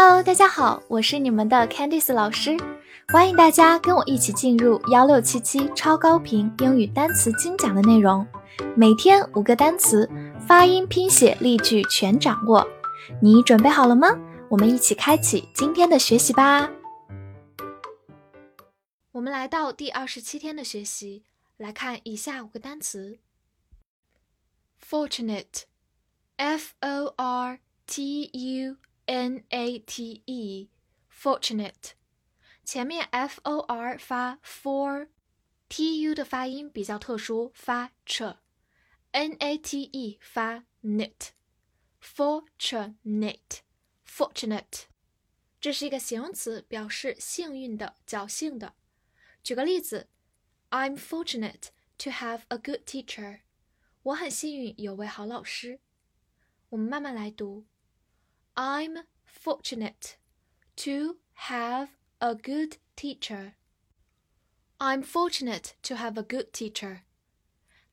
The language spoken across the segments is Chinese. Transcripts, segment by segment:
Hello，大家好，我是你们的 Candice 老师，欢迎大家跟我一起进入幺六七七超高频英语单词精讲的内容，每天五个单词，发音、拼写、例句全掌握，你准备好了吗？我们一起开启今天的学习吧。我们来到第二十七天的学习，来看以下五个单词：fortunate，f o r t u n a t e，fortunate，前面 f o r 发 for，t u 的发音比较特殊，发 ch，n a t e 发 nit，fortunate，fortunate，这是一个形容词，表示幸运的、侥幸的。举个例子，I'm fortunate to have a good teacher。我很幸运有位好老师。我们慢慢来读 ，I'm fortunate to have a good teacher。I'm fortunate to have a good teacher。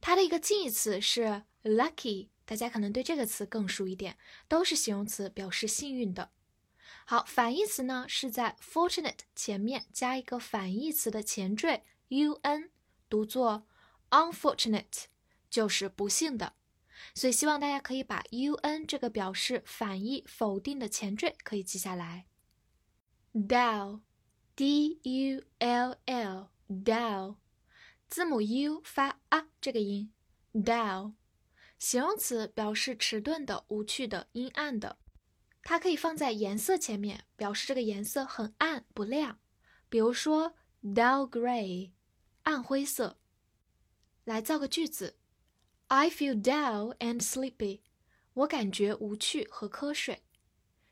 它的一个近义词是 lucky，大家可能对这个词更熟一点，都是形容词，表示幸运的。好，反义词呢是在 fortunate 前面加一个反义词的前缀 un，读作 unfortunate，就是不幸的。所以希望大家可以把 un 这个表示反义、否定的前缀可以记下来。dull，d u l l，dull，字母 u 发啊这个音，dull，形容词表示迟钝的、无趣的、阴暗的。它可以放在颜色前面，表示这个颜色很暗不亮。比如说 dull gray，暗灰色。来造个句子：I feel dull and sleepy。我感觉无趣和瞌睡。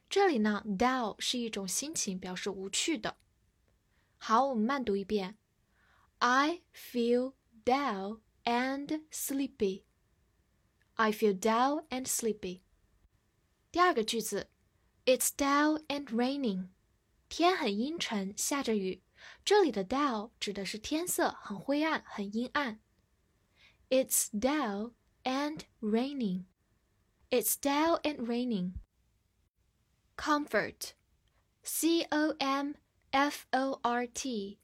这里呢，dull 是一种心情，表示无趣的。好，我们慢读一遍：I feel dull and sleepy。I feel dull and sleepy。第二个句子。It's dull and raining，天很阴沉，下着雨。这里的 dull 指的是天色很灰暗、很阴暗。It's dull and raining. It's dull and raining. Comfort, C O M F O R T,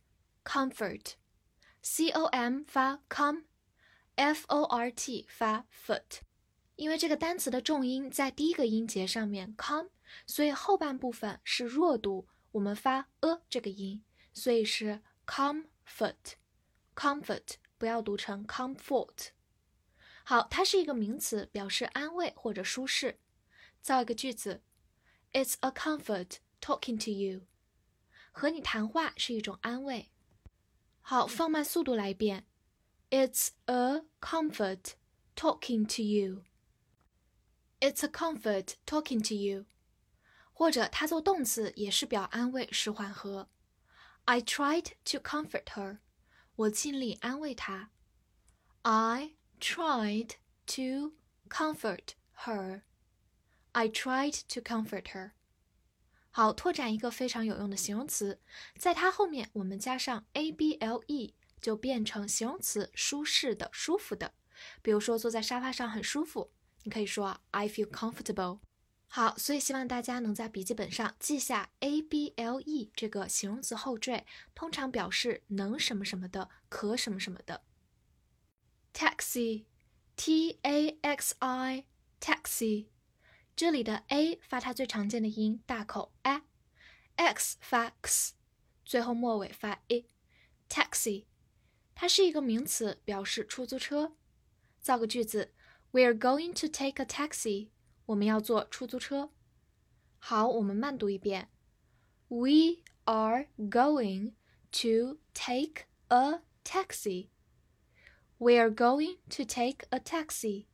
comfort, C O M 发 com，F O R T 发 foot，因为这个单词的重音在第一个音节上面 com。所以后半部分是弱读，我们发 a 这个音，所以是 comfort，comfort 不要读成 comfort。好，它是一个名词，表示安慰或者舒适。造一个句子：It's a comfort talking to you。和你谈话是一种安慰。好，放慢速度来一遍：It's a comfort talking to you。It's a comfort talking to you。或者它做动词也是表安慰，是缓和。I tried to comfort her， 我尽力安慰她。I tried to comfort her。I tried to comfort her。好，拓展一个非常有用的形容词，在它后面我们加上 a b l e，就变成形容词，舒适的、舒服的。比如说坐在沙发上很舒服，你可以说 I feel comfortable。好，所以希望大家能在笔记本上记下 a b l e 这个形容词后缀，通常表示能什么什么的，可什么什么的。taxi，t a x i，taxi，这里的 a 发它最常见的音大口 a，x 发 x，最后末尾发 i，taxi，它是一个名词，表示出租车。造个句子，We are going to take a taxi. 我们要坐出租车。好，我们慢读一遍。We are going to take a taxi. We are going to take a taxi.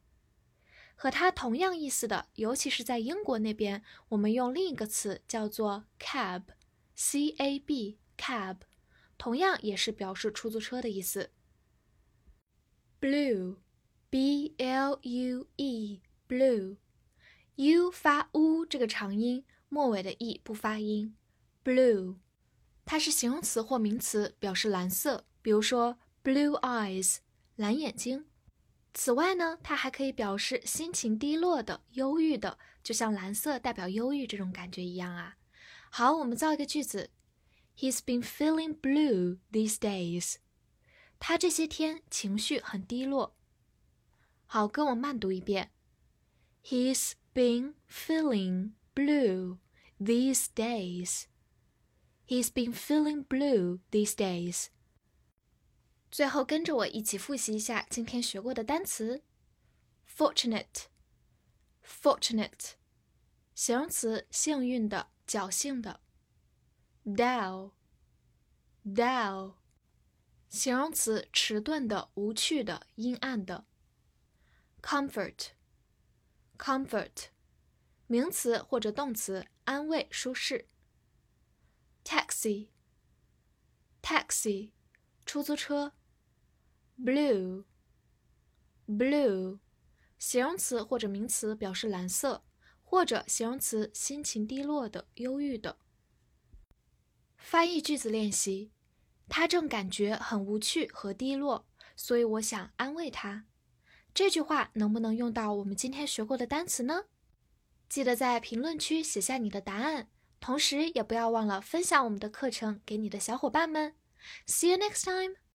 和它同样意思的，尤其是在英国那边，我们用另一个词叫做 cab，c a b，cab，同样也是表示出租车的意思。Blue，b l u e，blue。 U 发 u 这个长音，末尾的 e 不发音。blue，它是形容词或名词，表示蓝色。比如说 blue eyes，蓝眼睛。此外呢，它还可以表示心情低落的、忧郁的，就像蓝色代表忧郁这种感觉一样啊。好，我们造一个句子：He's been feeling blue these days。他这些天情绪很低落。好，跟我慢读一遍：He's been feeling blue these days. He's been feeling blue these days. 最后跟着我一起复习一下今天学过的单词：fortunate，fortunate，形容词，幸运的、侥幸的；dull，dull，形容词，迟钝的、无趣的、阴暗的 Comfort，名词或者动词，安慰、舒适。taxi，taxi，出租车。blue，blue，形容词或者名词表示蓝色，或者形容词心情低落的、忧郁的。翻译句子练习：他正感觉很无趣和低落，所以我想安慰他。这句话能不能用到我们今天学过的单词呢？记得在评论区写下你的答案。同时，也不要忘了分享我们的课程给你的小伙伴们。See you next time.